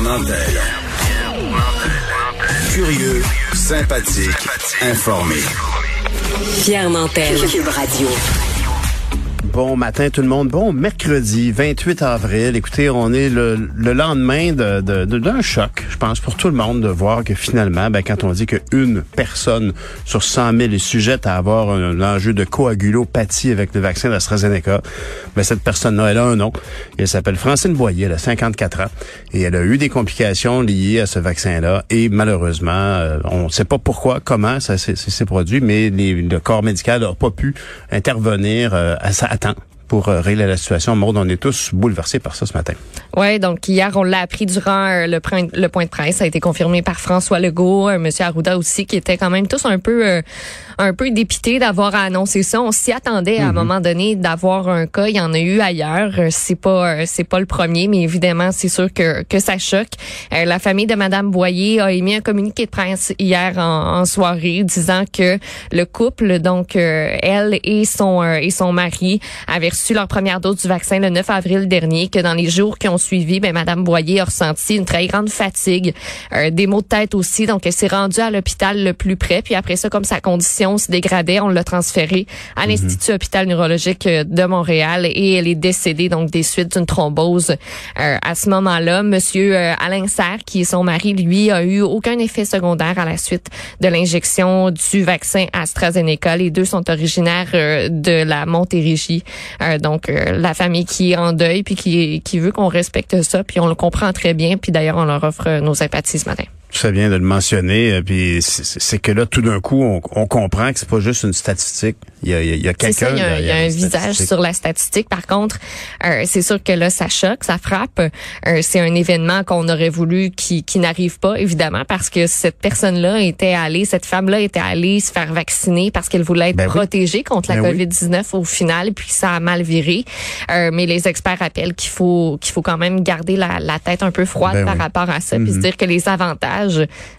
Pierre Nantel. Curieux, sympathique, informé. Pierre Nantel. Cube Radio. Bon matin tout le monde. Bon mercredi 28 avril. Écoutez, on est le, lendemain d'un de, de, choc, pense, pour tout le monde de voir que finalement, ben, quand on dit qu'une personne sur 100 000 est sujette à avoir un, enjeu de coagulopathie avec le vaccin d'AstraZeneca, ben, cette personne-là, elle a un nom. Elle s'appelle Francine Boyer, elle a 54 ans et elle a eu des complications liées à ce vaccin-là et malheureusement, euh, on ne sait pas pourquoi, comment ça s'est produit, mais le corps médical n'a pas pu intervenir euh, à, sa, pour euh, régler la situation. Maud, on est tous bouleversés par ça ce matin. Oui, donc hier, on l'a appris durant euh, le, point, le point de presse. Ça a été confirmé par François Legault, euh, M. Arruda aussi, qui était quand même tous un peu un peu dépité d'avoir annoncé ça. On s'y attendait à un mhm. moment donné d'avoir un cas. Il y en a eu ailleurs. C'est pas c'est pas le premier, mais évidemment, c'est sûr que, que ça choque. la famille de Madame Boyer a émis un communiqué de presse hier en, soirée disant que le couple, donc elle et son et son mari, avaient reçu leur première dose du vaccin le 9 avril dernier, que dans les jours qui ont suivi, ben, Madame Boyer a ressenti une très grande fatigue, euh, des maux de tête aussi. Donc, elle s'est rendue à l'hôpital le plus près. Puis après ça, comme sa condition se dégradait, on l'a transférée à mhm. l'Institut hôpital neurologique euh, de Montréal et elle est décédée donc des suites d'une thrombose. Euh, à ce moment-là, Monsieur Alain Serre, qui est son mari, lui, a eu aucun effet secondaire à la suite de l'injection du vaccin AstraZeneca. Les deux sont originaires de la Montérégie. Donc, euh, la famille qui est en deuil, puis qui, qui veut qu'on respecte ça, puis on le comprend très bien. Puis d'ailleurs, on leur offre nos sympathies ce matin. Ça vient de le mentionner, euh, puis c'est que là, tout d'un coup, on, on, comprend que c'est pas juste une statistique. Il y a, il y a quelqu'un. Il y a, il y a un visage sur la statistique. Par contre, euh, c'est sûr que là, ça choque, ça frappe. Euh, c'est un événement qu'on aurait voulu qui, qui n'arrive pas, évidemment, parce que cette personne-là était allée, cette femme-là était allée se faire vacciner parce qu'elle voulait être ben protégée contre la ben COVID-19 au final, puis ça a mal viré. mais les experts rappellent qu'il faut qu'il faut quand même garder la, la tête un peu froide ben par rapport à ça, puis se mhm. dire que les avantages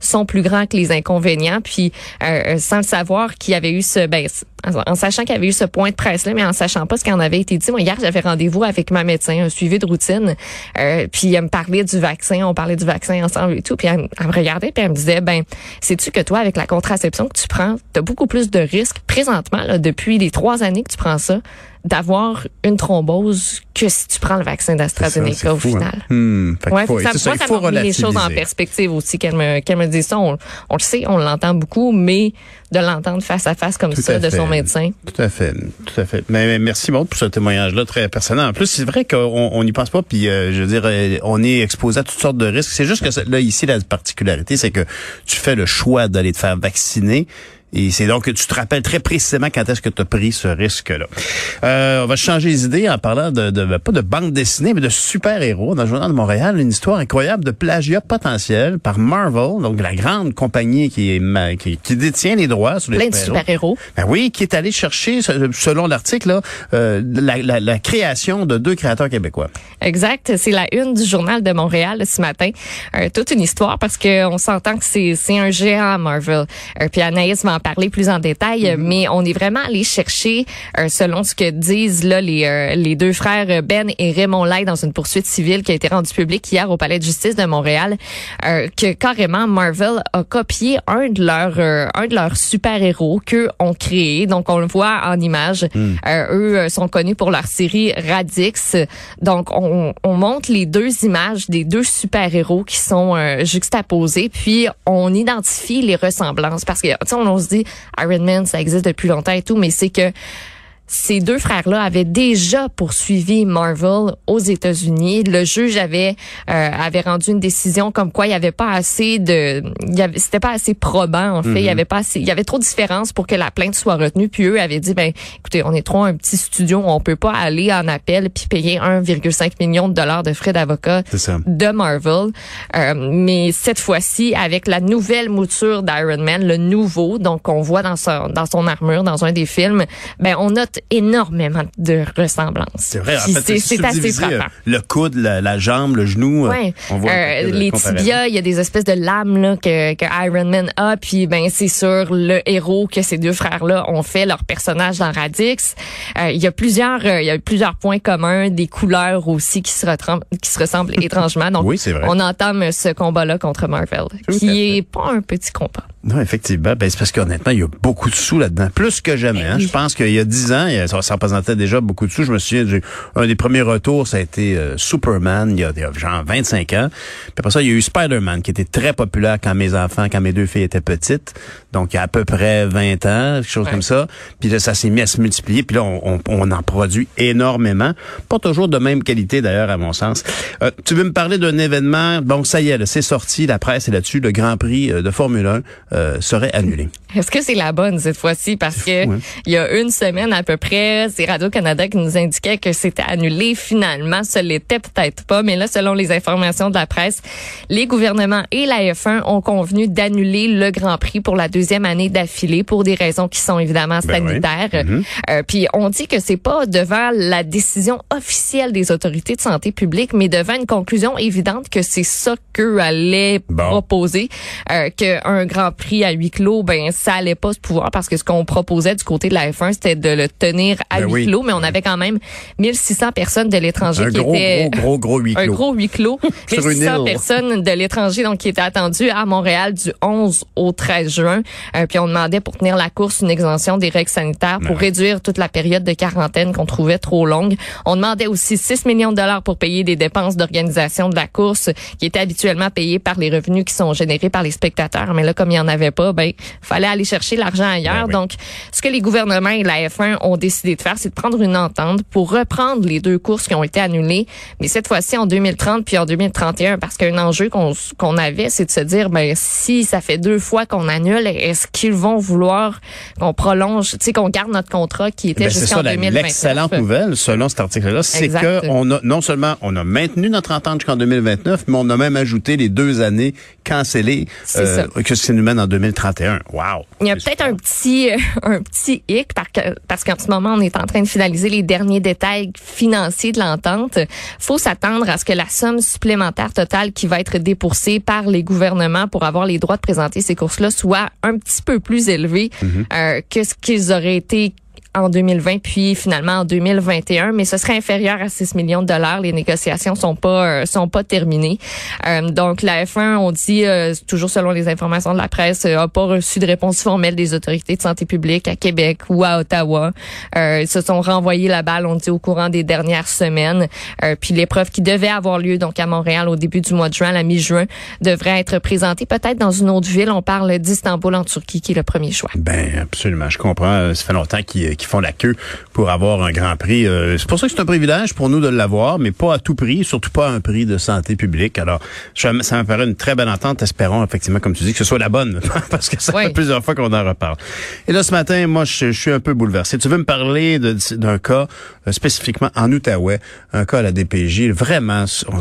sont plus grands que les inconvénients. Puis euh, sans le savoir qu'il y avait eu ce, ben, en sachant qu'il y avait eu ce point de presse là, mais en sachant pas ce qui en avait été dit. Moi hier j'avais rendez-vous avec ma médecin, un suivi de routine. Euh, puis elle me parlait du vaccin, on parlait du vaccin ensemble et tout. Puis elle, me regardait puis elle me disait ben sais-tu que toi avec la contraception que tu prends, tu as beaucoup plus de risques présentement là, depuis les trois années que tu prends ça d'avoir une thrombose que si tu prends le vaccin d'AstraZeneca au hein. final. Hmm, ouais, faut, ça, ça, ça m'a mis les choses en perspective aussi qu'elle me, qu'elle me dise ça. On, on, le sait, on l'entend beaucoup, mais de l'entendre face à face comme ça de son médecin. Tout à fait, tout à fait. Mais, merci beaucoup pour ce témoignage-là très personnel. En plus, c'est vrai qu'on n'y pense pas, puis euh, je veux dire, euh, on est exposé à toutes sortes de risques. C'est juste que là, ici, la particularité, c'est que tu fais le choix d'aller te faire vacciner et c'est donc que tu te rappelles très précisément quand est-ce que tu as pris ce risque-là. Euh, on va changer les idées en parlant de, de, pas de bande dessinée, mais de super-héros. Dans le Journal de Montréal, une histoire incroyable de plagiat potentiel par Marvel, donc la grande compagnie qui, est, qui, qui détient les droits sur les Plein de super-héros. Ben oui, qui est allé chercher, selon l'article, euh, la, la, la, création de deux créateurs québécois. Exact. C'est la une du Journal de Montréal ce matin. Euh, toute une histoire parce qu'on s'entend que c'est un géant Marvel. Euh, puis Anaïs parler plus en détail, mm-hmm. mais on est vraiment allé chercher, euh, selon ce que disent là les, euh, les deux frères Ben et Raymond Lai dans une poursuite civile qui a été rendue publique hier au Palais de justice de Montréal, euh, que carrément Marvel a copié un de leurs un de leurs super héros qu'eux ont créé. Donc on le voit en image. Mm. eux sont connus pour leur série Radix. Donc on, on montre les deux images des deux super héros qui sont juxtaposés, puis on identifie les ressemblances parce que tu sais on, on se Iron Man, ça existe depuis longtemps et tout, mais c'est que ces deux frères-là avaient déjà poursuivi Marvel aux États-Unis. Le juge avait euh, avait rendu une décision comme quoi il y avait pas assez de, c'était pas assez probant en fait. Il y avait pas assez, il y avait trop de différences pour que la plainte soit retenue. Puis eux avaient dit ben écoutez, on est trop un petit studio, on peut pas aller en appel puis payer 1,5 million de dollars de frais d'avocat de Marvel. Euh, mais cette fois-ci, avec la nouvelle mouture d'Iron Man, le nouveau, donc on voit dans son, dans son armure, dans un des films, ben on note énormément de ressemblances. C'est vrai, en Puis fait, c'est, assez euh, frappant. Le coude, la, la jambe, le genou, euh, Ouais. on voit Euh, les tibias, il y a des espèces de lames là, que, que Iron Man a, puis ben c'est sûr le héros que ces deux frères-là ont fait leur personnage dans Radix. Euh, il y a plusieurs, euh, il y a plusieurs points communs, des couleurs aussi qui se ressemblent, qui se ressemblent étrangement. Donc Oui, on entame ce combat-là contre Marvel, Tout qui est pas un petit combat. Non, effectivement. Ben, c'est parce qu'honnêtement, il y a beaucoup de sous là-dedans. Plus que jamais. hein. Ben oui. Je pense qu'il y a dix ans, ça, ça représentait déjà beaucoup de sous. Je me souviens, du- un des premiers retours, ça a été euh, Superman, il y, a, il y a genre 25 ans. Puis après ça, il y a eu Spider-Man, qui était très populaire quand mes enfants, quand mes deux filles étaient petites. Donc, il y a à peu près 20 ans, quelque chose Ouais. comme ça. Puis là, ça s'est mis à se multiplier. Puis là, on, on- on en produit énormément. Pas toujours de même qualité, d'ailleurs, à mon sens. Euh, tu veux me parler d'un événement? Bon, ça y est, c'est sorti. La presse est là-dessus. Le Grand Prix euh, de Formule 1 euh, serait annulé. Est-ce que c'est la bonne cette fois-ci? Parce que fou, hein? il y a une semaine à peu près, c'est Radio-Canada qui nous indiquait que c'était annulé finalement. Ce l'était peut-être pas, mais là, selon les informations de la presse, les gouvernements et la F1 ont convenu d'annuler le Grand Prix pour la deuxième année d'affilée pour des raisons qui sont évidemment Ben oui. sanitaires. Euh, puis on dit que c'est pas devant la décision officielle des autorités de santé publique, mais devant une conclusion évidente que c'est ça qu'eux allaient Bon. proposer, euh, qu'un Grand Prix à huis clos, ben ça allait pas se pouvoir parce que ce qu'on proposait du côté de la F1, c'était de le tenir à Ben huis oui. clos, mais on avait quand même 1600 personnes de l'étranger Un qui gros, étaient gros, gros, gros huis un clos. gros huis clos. Sur une 1600 île. personnes de l'étranger donc qui étaient attendues à Montréal du 11 au 13 juin. Euh, puis on demandait pour tenir la course une exemption des règles sanitaires pour Ouais. réduire toute la période de quarantaine qu'on trouvait trop longue. On demandait aussi 6 millions de dollars pour payer des dépenses d'organisation de la course qui étaient habituellement payées par les revenus qui sont générés par les spectateurs. Mais là, comme il n'y en avait pas, ben fallait aller chercher l'argent ailleurs. Ben. Donc, ce que les gouvernements et la F1 ont décidé de faire, c'est de prendre une entente pour reprendre les deux courses qui ont été annulées, mais cette fois-ci en 2030 puis en 2031, parce qu'un enjeu qu'on qu'on avait, c'est de se dire, ben si ça fait deux fois qu'on annule, est-ce qu'ils vont vouloir qu'on prolonge, tu sais, qu'on garde notre contrat qui était Ben, c'est jusqu'en ça, la- 2029? l'excellente nouvelle, selon cet article-là, c'est Exact. que on a, non seulement on a maintenu notre entente jusqu'en 2029, mais on a même ajouté les deux années cancellées, C'est ça. que ce qui nous mène en 2031. Wow! Il y a peut-être un petit un petit hic parce qu'en ce moment on est en train de finaliser les derniers détails financiers de l'entente. Faut s'attendre à ce que la somme supplémentaire totale qui va être déboursée par les gouvernements pour avoir les droits de présenter ces courses-là soit un petit peu plus élevée euh, que ce qu'ils auraient été en 2020 puis finalement en 2021 mais ce serait inférieur à 6 millions de dollars. Les négociations sont pas euh, sont pas terminées. Euh, donc la F1 on dit euh, toujours selon les informations de la presse euh, a pas reçu de réponse formelle des autorités de santé publique à Québec ou à Ottawa. Euh, ils se sont renvoyés la balle on dit au courant des dernières semaines. Euh, puis l'épreuve qui devait avoir lieu donc à Montréal au début du mois de juin à la mi-juin devrait être présentée peut-être dans une autre ville. On parle d'Istanbul en Turquie qui est le premier choix. Ben absolument, je comprends. Ça fait longtemps qu'ils qu'ils font la queue pour avoir un grand prix. Euh, c'est pour ça que c'est un privilège pour nous de l'avoir, mais pas à tout prix, surtout pas à un prix de santé publique. Alors, ça me paraît une très belle entente. Espérons effectivement, comme tu dis, que ce soit la bonne, parce que ça Oui. fait plusieurs fois qu'on en reparle. Et là, ce matin, moi, je, je suis un peu bouleversé. Tu veux me parler de- d'un cas euh, spécifiquement en Outaouais, un cas à la DPJ. Vraiment, on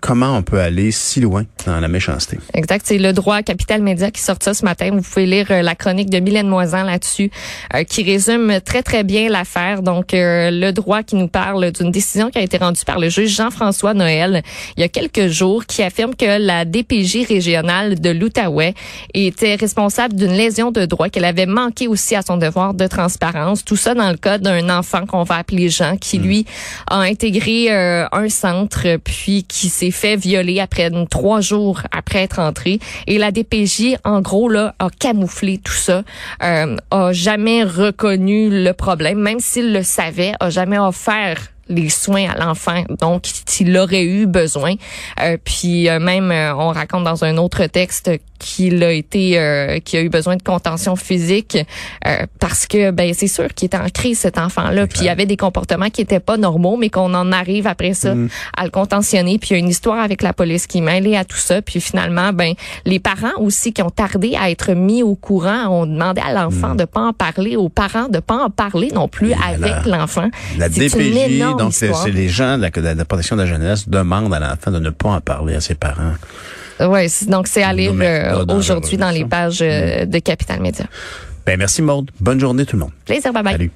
comment on peut aller si loin dans la méchanceté? Exact. C'est le droit Capital Média qui sort ça ce matin. Vous pouvez lire euh, la chronique de Mylène Moisan là-dessus, euh, qui résume très, très bien l'affaire. Donc, euh, le droit qui nous parle d'une décision qui a été rendue par le juge Jean-François Noël il y a quelques jours, qui affirme que la DPJ régionale de l'Outaouais était responsable d'une lésion de droit, qu'elle avait manqué aussi à son devoir de transparence. Tout ça dans le cas d'un enfant qu'on va appeler Jean, qui lui a intégré euh, un centre, puis qui s'est fait violer après trois jours après être entré. Et la DPJ, en gros, là, a camouflé tout ça, euh, a jamais reconnu le problème, même s'il le savait, a jamais offert les soins à l'enfant donc s'il aurait eu besoin Euh, puis euh, même euh, on raconte dans un autre texte qu'il a été, euh, qu'il a eu besoin de contention physique euh, parce que ben c'est sûr qu'il était en crise cet enfant-là, puis il y avait des comportements qui étaient pas normaux, mais qu'on en arrive après ça Mm. à le contentionner. Puis il y a une histoire avec la police qui est mêlée à tout ça. Puis finalement, ben les parents aussi qui ont tardé à être mis au courant, ont demandé à l'enfant de pas en parler, aux parents de pas en parler non plus Mm. Et avec l'enfant. La une DPJ, énorme donc c'est les gens de la, de la protection de la jeunesse demandent à l'enfant de ne pas en parler à ses parents. Ouais, c'est- donc c'est à lire euh, aujourd'hui dans les pages euh, de Capital Média. Ben merci Maude. Bonne journée tout le monde. Plaisir, bye bye. Salut.